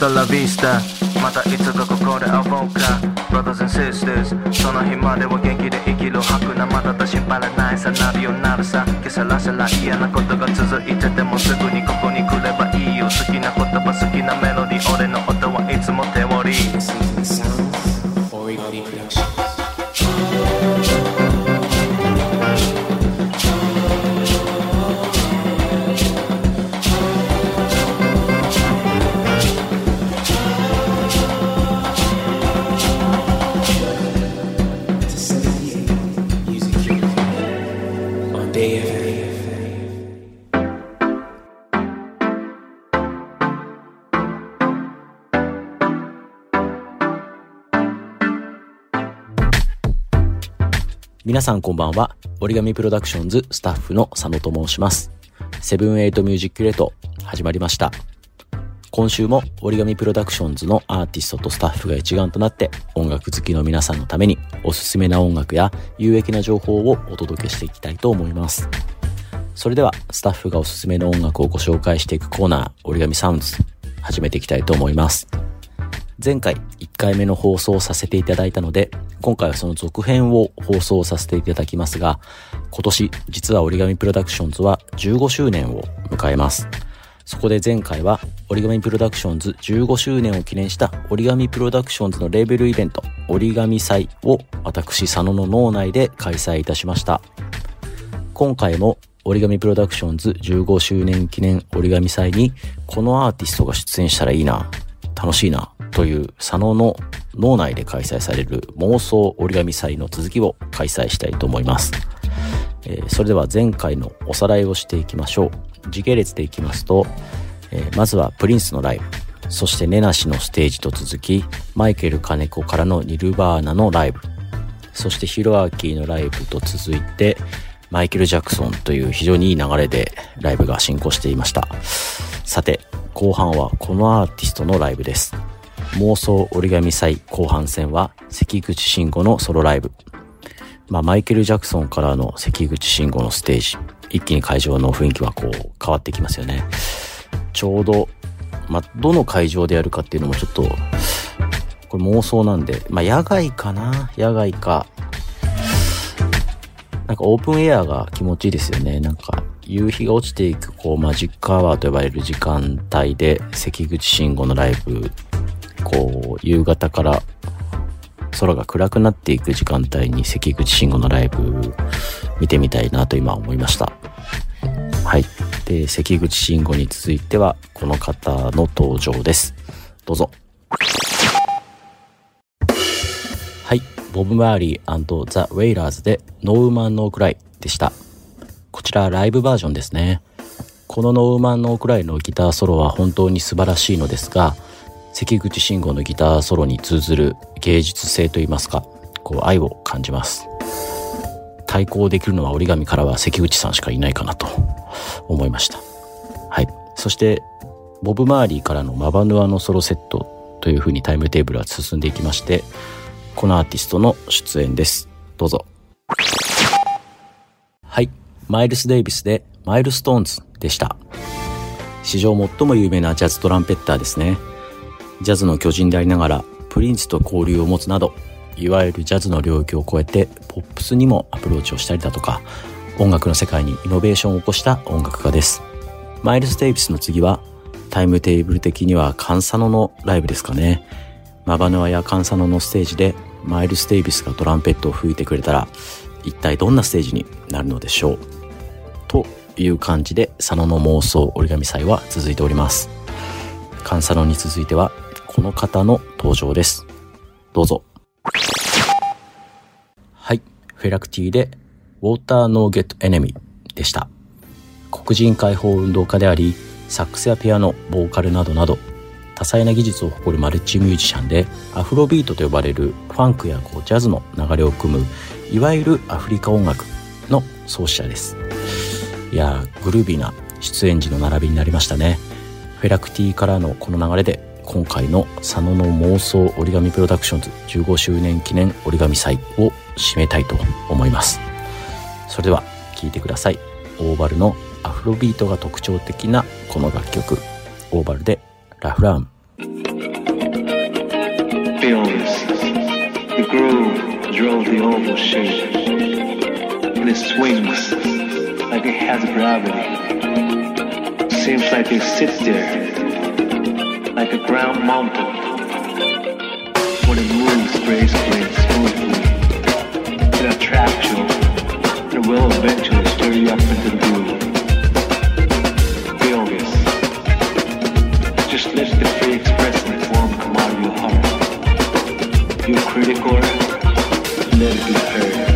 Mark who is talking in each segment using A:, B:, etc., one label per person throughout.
A: スタラビスタまたいつかここで会おうか Brothers and sisters その日までは元気で生きる吐くなまだと心配ないさなるようになるさ今朝らせら嫌なことが続いててもすぐにここに来ればいいよ好きな言葉好きなメロディ俺の音はいつも手織り
B: Listen
C: 皆さんこんばんは。 origami PRODUCTIONS スタッフの佐野と申します。78 musi-curate 始まりました。今週も origami PRODUCTIONS のアーティストとスタッフが一丸となって音楽好きの皆さんのためにおすすめな音楽や有益な情報をお届けしていきたいと思います。それではスタッフがおすすめの音楽をご紹介していくコーナー origami SOUNDS 始めていきたいと思います。前回1回目の放送をさせていただいたので、今回はその続編を放送させていただきますが、今年実は折り紙プロダクションズは15周年を迎えます。そこで前回は折り紙プロダクションズ15周年を記念した折り紙プロダクションズのレーベルイベント折り紙祭を私佐野の脳内で開催いたしました。今回も折り紙プロダクションズ15周年記念折り紙祭にこのアーティストが出演したらいいな、楽しいなという佐野の脳内で開催される妄想折り紙祭の続きを開催したいと思います。えーそれでは前回のおさらいをしていきましょう。時系列でいきますと、えーまずはプリンスのライブ、そしてネナシのステージと続き、マイケル金子からのニルバーナのライブ、そしてヒロアキーのライブと続いて、マイケル・ジャクソンという非常にいい流れでライブが進行していました。さて、後半はこのアーティストのライブです。妄想折り紙祭後半戦は関口慎吾のソロライブ。まあ、マイケル・ジャクソンからの関口慎吾のステージ。一気に会場の雰囲気はこう変わってきますよね。ちょうど、まあ、どの会場でやるかっていうのもちょっと、これ妄想なんで、まあ、野外かな？野外か。なんかオープンエアが気持ちいいですよね。なんか夕日が落ちていくこうマジックアワーと呼ばれる時間帯で関口慎吾のライブ、こう夕方から空が暗くなっていく時間帯に関口慎吾のライブ見てみたいなと今思いました。はい。で、関口慎吾に続いてはこの方の登場です。どうぞ。はい。ボブ・マーリー&ザ・ウェイラーズで No Woman, No Cry でした。こちらライブバージョンですね。この No Woman, No Cry のギターソロは本当に素晴らしいのですが、関口シンゴのギターソロに通ずる芸術性といいますか、こう愛を感じます。対抗できるのは折り紙からは関口さんしかいないかなと思いました。はい。そして、ボブ・マーリーからの mabanua のソロセットという風にタイムテーブルは進んでいきまして、このアーティストの出演です。どうぞ。はい。マイルス・デイビスで Milestones でした。史上最も有名なジャズトランペッターですね。ジャズの巨人でありながら、プリンスと交流を持つなど、いわゆるジャズの領域を超えて、ポップスにもアプローチをしたりだとか、音楽の世界にイノベーションを起こした音楽家です。マイルス・デイビスの次は、タイムテーブル的には Kan Sano のライブですかね。マバヌアやカンサノのステージで、マイルス・デイビスがトランペットを吹いてくれたら、一体どんなステージになるのでしょう。という感じで、佐野の妄想折り紙祭は続いております。カンサノに続いては、この方の登場です。どうぞ。はい。フェラクティで、ウォーターノーゲットエネミーでした。黒人解放運動家であり、サックスやピアノ、ボーカルなどなど、多彩な技術を誇るマルチミュージシャンで、アフロビートと呼ばれるファンクやこうジャズの流れを組む、いわゆるアフリカ音楽の創始者です。いや、グルービーな出演時の並びになりましたね。フェラクティからのこの流れで、今回の佐野の妄想折り紙プロダクションズ15周年記念折り紙祭を締めたいと思います。それでは聴いてください。オーバルのアフロビートが特徴的なこの楽曲。オーバルでラフラーム。
D: Feel this. The groove drove the oval shape, and it swings like it has gravity. Seems like it sits there, like a ground mountain. When it moves gracefully and smoothly, it attracts you, and will eventually stir you up into the groove. Feel this. Just let the free expressing form come out of your heart. You're critical, let it be heard.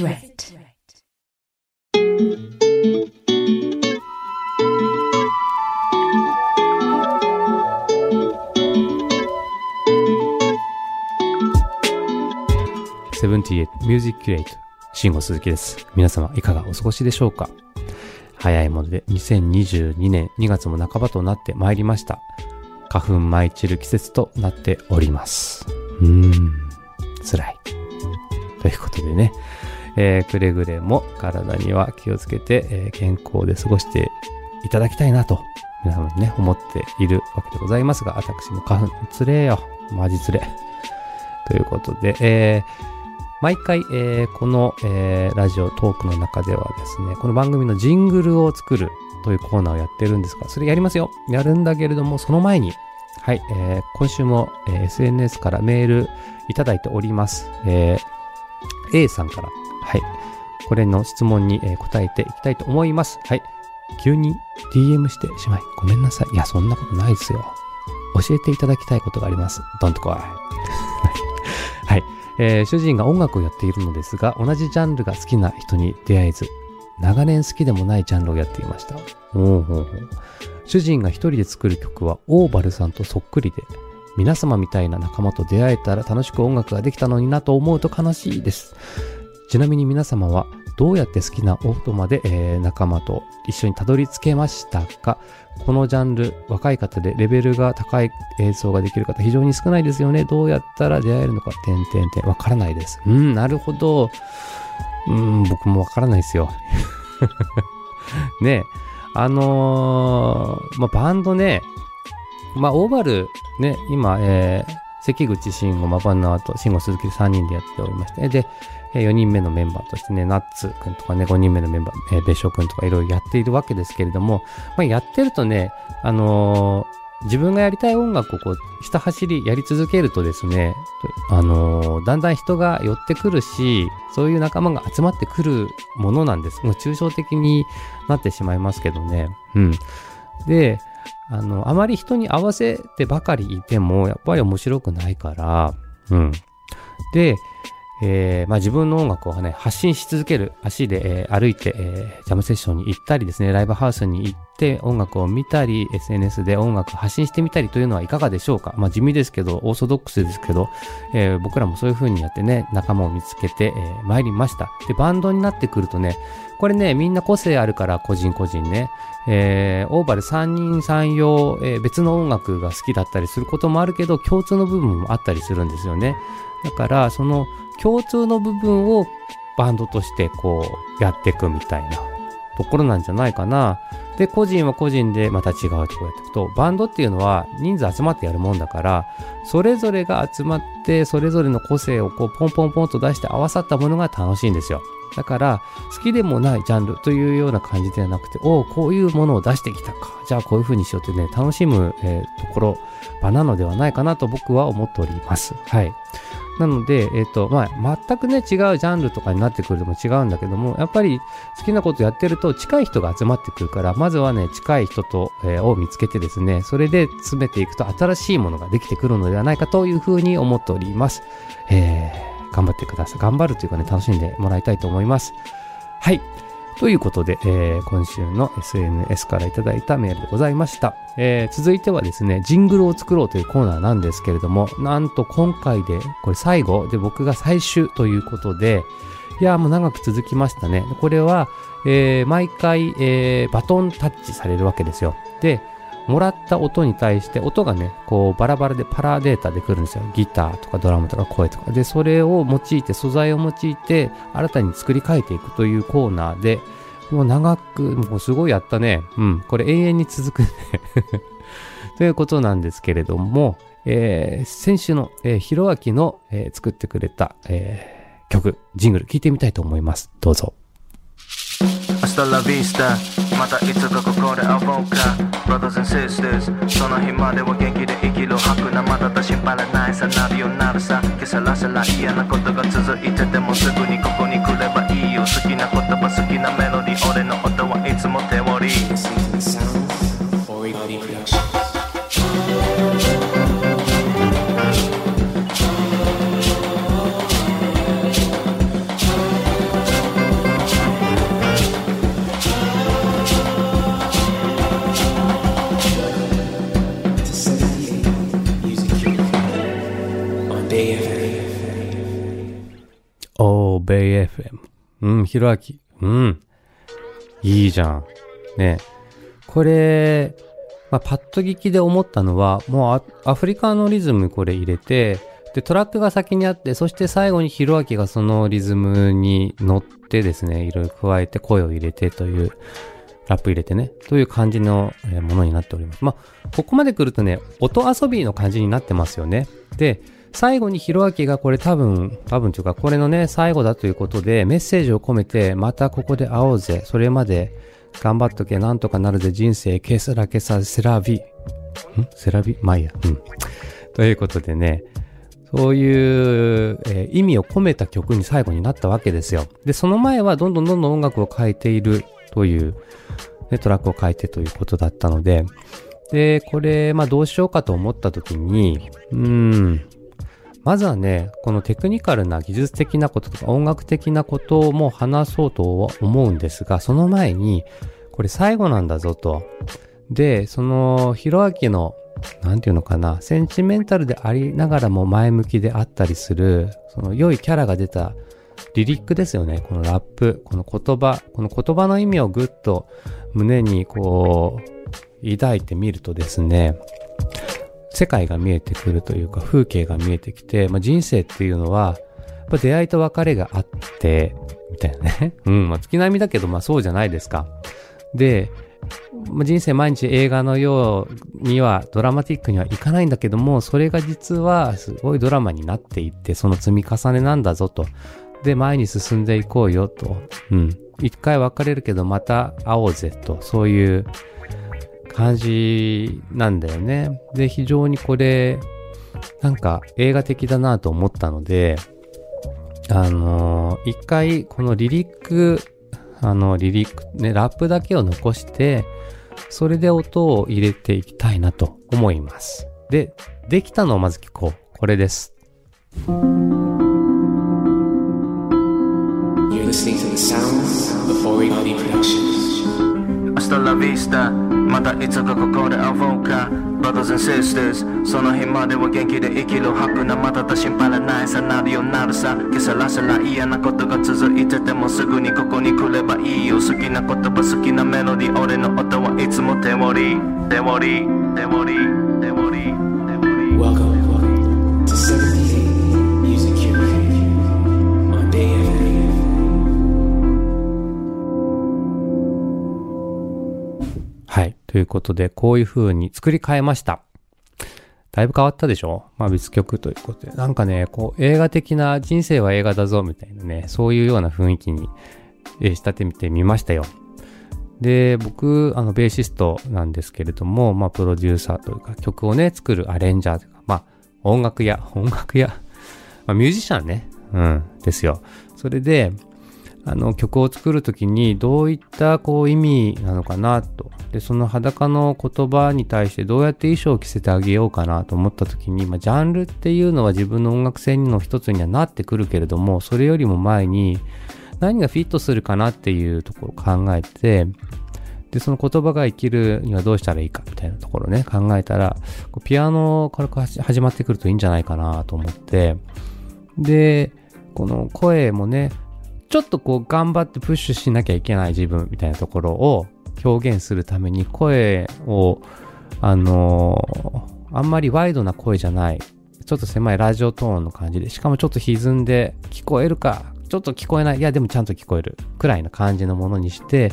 E: Threat.
F: セブンティエイミュージックキュレイト、慎吾鈴木です。皆様いかがお過ごしでしょうか？早いもので2022年2月も半ばとなってまいりました。花粉舞い散る季節となっております。うーん、辛い。ということでねえーくれぐれも体には気をつけて、えー健康で過ごしていただきたいなと、皆様にね、思っているわけでございますが、私も花粉、つれよ。マジつれ。ということで、えー毎回、えーこの、えーラジオトークの中ではですね、この番組のジングルを作るというコーナーをやってるんですが、それやりますよ。やるんだけれども、その前に、はい、えー今週も、えー SNS からメールいただいております。えー A さんから、はい、これの質問に、答えていきたいと思います。はい、急に DM してしまい、ごめんなさい。いや、そんなことないですよ。教えていただきたいことがあります。どんとこい。はい。えー主人が音楽をやっているのですが、同じジャンルが好きな人に出会えず、長年好きでもないジャンルをやっていました。おうほうほう主人が一人で作る曲はオーバルさんとそっくりで、皆様みたいな仲間と出会えたら楽しく音楽ができたのになと思うと悲しいです。ちなみに皆様はどうやって好きな音まで、えー仲間と一緒にたどり着けましたか？このジャンル、若い方でレベルが高い映像ができる方非常に少ないですよね。どうやったら出会えるのか、点々点、わからないです。うん、なるほど。うん、僕もわからないですよ。ねえ、あのーまあ、バンドね、まあ、オーバル、ね、今、えー関口慎吾、マバナーと慎吾鈴木3人でやっておりまして、で、え4人目のメンバーとしてね、ナッツくんとかね、5人目のメンバー、えー、別所くんとかいろいろやっているわけですけれども、まあ、やってるとね、あのー自分がやりたい音楽をこう、ひた走りやり続けるとですね、あのーだんだん人が寄ってくるし、そういう仲間が集まってくるものなんです。もう抽象的になってしまいますけどね。うん。で、あの、あまり人に合わせてばかりいても、やっぱり面白くないから、うん。で、えーまあ、自分の音楽をね、発信し続ける。足で、えー歩いて、えージャムセッションに行ったりですね、ライブハウスに行って音楽を見たり、SNS で音楽発信してみたりというのはいかがでしょうか？まあ、地味ですけど、オーソドックスですけど、えー僕らもそういう風にやってね、仲間を見つけて、えー参りました。で、バンドになってくるとね、これね、みんな個性あるから、個人個人ね。えーオーバル3人3様、えー別の音楽が好きだったりすることもあるけど、共通の部分もあったりするんですよね。だから、その共通の部分をバンドとしてこうやっていくみたいなところなんじゃないかな。で、個人は個人でまた違うとこやっていくと、バンドっていうのは人数集まってやるもんだから、それぞれが集まって、それぞれの個性をこうポンポンポンと出して合わさったものが楽しいんですよ。だから、好きでもないジャンルというような感じではなくて、おお、こういうものを出してきたか。じゃあこういう風にしようってね、楽しむ、えーところ、場なのではないかなと僕は思っております。はい。なので、えっ、と、まあ、全くね、違うジャンルとかになってくるとも違うんだけども、やっぱり好きなことやってると近い人が集まってくるから、まずはね、近い人と、えーを見つけてですね、それで詰めていくと新しいものができてくるのではないかというふうに思っております。えー、頑張ってください。頑張るというかね、楽しんでもらいたいと思います。はい。ということで、えー今週の SNS からいただいたメールでございました。えー続いてはですね、ジングルを作ろうというコーナーなんですけれども、なんと今回で、これ最後で僕が最終ということで、いやーもう長く続きましたね。これは、えー毎回、えーバトンタッチされるわけですよ。で、もらった音に対して、音がね、こうバラバラでパラデータで来るんですよ。ギターとかドラムとか声とか。で、それを用いて、素材を用いて、新たに作り変えていくというコーナーで、もう長く、もうすごいやったね。うん。これ永遠に続くね。ということなんですけれども、えー先週の、えー、ひろあきの、えー作ってくれた、えー曲、ジングル聞いてみたいと思います。どうぞ。
A: Hasta la vista またいつかここで会おうか Brothers and sisters その日までは元気で生きる吐くなまだと心配らない。さなるようになるさけさらさら嫌なことが続いててもすぐにここに来ればいいよ。好きな言葉好きなメロディー。俺の音はいつも手織り。
F: ベイ FM。うん、ひろあき。うん。いいじゃん。ねこれ、まあ、パッと聞きで思ったのは、もうアフリカのリズムこれ入れて、で、トラックが先にあって、そして最後にヒロアキがそのリズムに乗ってですね、いろいろ加えて声を入れてという、ラップ入れてね、という感じのものになっております。まあ、ここまで来るとね、音遊びの感じになってますよね。で、最後にヒロアキがこれ多分、多分というか、これのね、最後だということで、メッセージを込めて、またここで会おうぜ。それまで頑張っとけ、なんとかなるぜ、人生、ケスラケサ、セラビ。ん？セラビ？まあいいや。うん。ということでね、そういう、えー意味を込めた曲に最後になったわけですよ。で、その前はどんどんどんどん音楽を変えているという、ね、トラックを変えてということだったので、で、これ、まあどうしようかと思った時に、うーん、まずはね、このテクニカルな技術的なこととか音楽的なことをも話そうと思うんですが、その前に、これ最後なんだぞと。で、その、ヒロアキの、なんていうのかな、センチメンタルでありながらも前向きであったりする、その良いキャラが出たリリックですよね。このラップ、この言葉、この言葉の意味をぐっと胸にこう、抱いてみるとですね、世界が見えてくるというか、風景が見えてきて、まあ、人生っていうのは、やっぱ出会いと別れがあって、みたいなね。うん、まあ、月並みだけど、まあそうじゃないですか。で、まあ人生毎日映画のようにはドラマティックにはいかないんだけども、それが実はすごいドラマになっていって、その積み重ねなんだぞと。で、前に進んでいこうよと。うん。一回別れるけどまた会おうぜと。そういう感じなんだよね。で、非常にこれ、なんか映画的だなと思ったので、あのー一回このリリック、あの、リリック、ね、ラップだけを残して、それで音を入れていきたいなと思います。で、できたのをまず聞こう。これです。
B: You're listening to the sounds of Productions.
A: Hasta la vista またいつかここで会おうか。Brothers and sisters その日までは元気で生きる吐くなまただ心配らないさなるようになるさ。けさらせら嫌なことが続いててもすぐにここに来ればいいよ好きな言葉好きなメロディー。俺の音はいつも手織り手織り手織り手織り。手織り
B: Welcome
F: ということで、こういう風に作り変えました。だいぶ変わったでしょ？まあ別曲ということで。なんかね、こう映画的な人生は映画だぞみたいなね、そういうような雰囲気に、え仕立ててみましたよ。で、僕、あの、ベーシストなんですけれども、まあ、プロデューサーというか、曲をね、作るアレンジャーというか、まあ、音楽屋、音楽屋、まあ、ミュージシャンね、うん、ですよ。それで、あの、曲を作るときに、どういった、こう、意味なのかな、と。で、その裸の言葉に対して、どうやって衣装を着せてあげようかな、と思ったときに、まあ、ジャンルっていうのは自分の音楽性の一つにはなってくるけれども、それよりも前に、何がフィットするかなっていうところを考えて、で、その言葉が生きるにはどうしたらいいかみたいなところをね、考えたら、ピアノから始まってくるといいんじゃないかなと思って、で、この声もね、ちょっとこう頑張ってプッシュしなきゃいけない自分みたいなところを表現するために声を、あのーあんまりワイドな声じゃない、ちょっと狭いラジオトーンの感じで、しかもちょっと歪んで聞こえるか、ちょっと聞こえない、いやでもちゃんと聞こえるくらいな感じのものにして、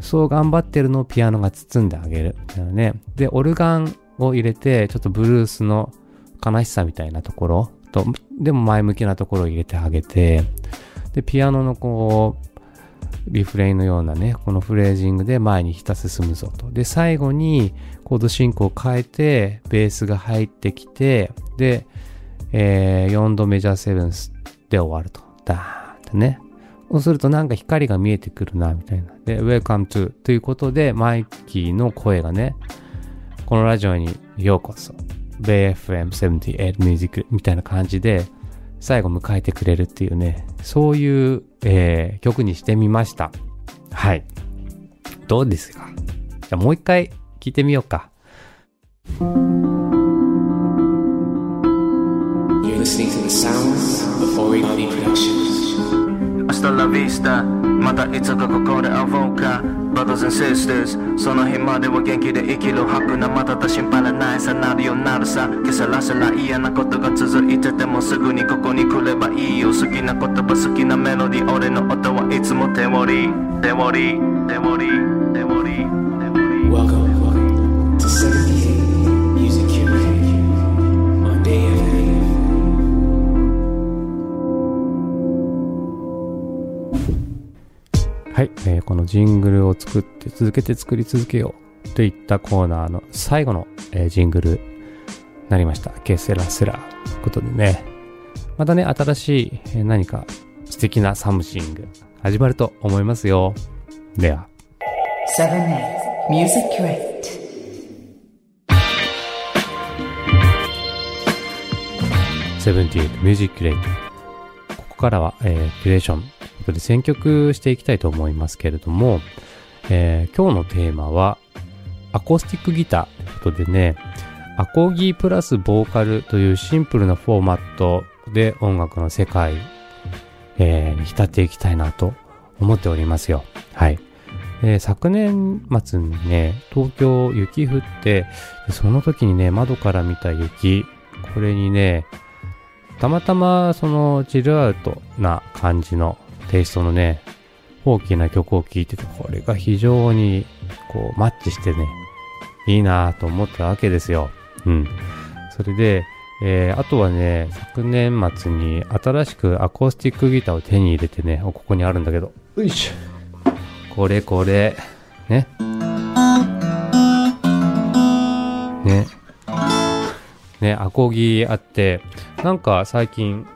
F: そう頑張ってるのをピアノが包んであげる。みたいなね。で、オルガンを入れて、ちょっとブルースの悲しさみたいなところと、でも前向きなところを入れてあげて、で、ピアノのこう、リフレインのようなね、このフレージングで前にひた進むぞと。で、最後にコード進行を変えて、ベースが入ってきて、で、えー、4度メジャーセブンスで終わると。ダーンってね。そうするとなんか光が見えてくるな、みたいな。で、Welcome to ということで、マイキーの声がね、このラジオにようこそ。BayFM78 ミュージックみたいな感じで、最後迎えてくれるっていうね、そういう、えー曲にしてみました。はい。どうですか？じゃあもう一回聞いてみようか。
B: Productions.
A: Hasta la vista またいつかここで会おうか Brothers and sisters その日までは元気で生きる吐くな。まだだ心配らないさなるようになるさ。けさらさら嫌なことが続いててもすぐにここに来ればいいよ。好きな言葉好きなメロディー。俺の音はいつも手織り。手織り。手織り。手織り。手織り
B: Welcome, welcome to 78 Music Curate on AFA.
F: はい、えーこのジングルを作って続けて作り続けようといったコーナーの最後の、えージングルになりました。ケセラセラ。ということでね、またね、新しい、えー何か素敵なサムシング始まると思いますよ。では。
E: 7 Music Crate.
F: 78 Music Crate ここからは、えーキュレーションことで選曲していきたいと思いますけれども、えー今日のテーマはアコースティックギターということでねアコーギープラスボーカルというシンプルなフォーマットで音楽の世界、えーに浸っていきたいなと思っておりますよ。はい。えー昨年末にね、東京雪降って、その時にね、窓から見た雪、これにね、たまたまそのチルアウトな感じのテイストのね、大きな曲を聴いてて、これが非常にこうマッチしてね、いいなぁと思ったわけですよ。うん。それで、えーあとはね、昨年末に新しくアコースティックギターを手に入れてね、おここにあるんだけど、よいしょ。これこれ、ね。ね。ね、アコギあって、なんか最近、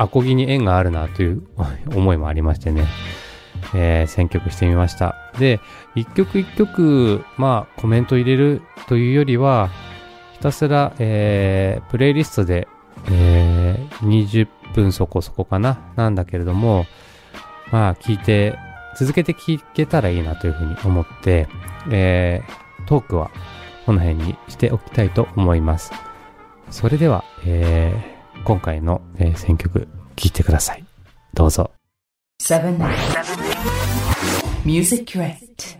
F: アコギに縁があるなという 思いもありましてね、えー選曲してみました。で、一曲一曲、まあ、コメント入れるというよりは、ひたすら、えープレイリストで、えー20分そこそこかな、なんだけれども、まあ、聞いて、続けて聞けたらいいなというふうに思って、えートークはこの辺にしておきたいと思います。それでは、えー今回の、えー選曲聴いてください。どうぞ。
E: 7 Music Crate.